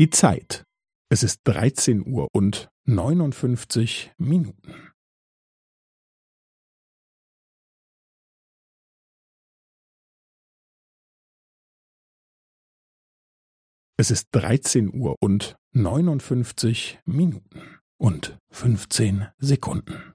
Die Zeit. Es ist 13 Uhr und 59 Minuten. Es ist 13 Uhr und 59 Minuten und 15 Sekunden.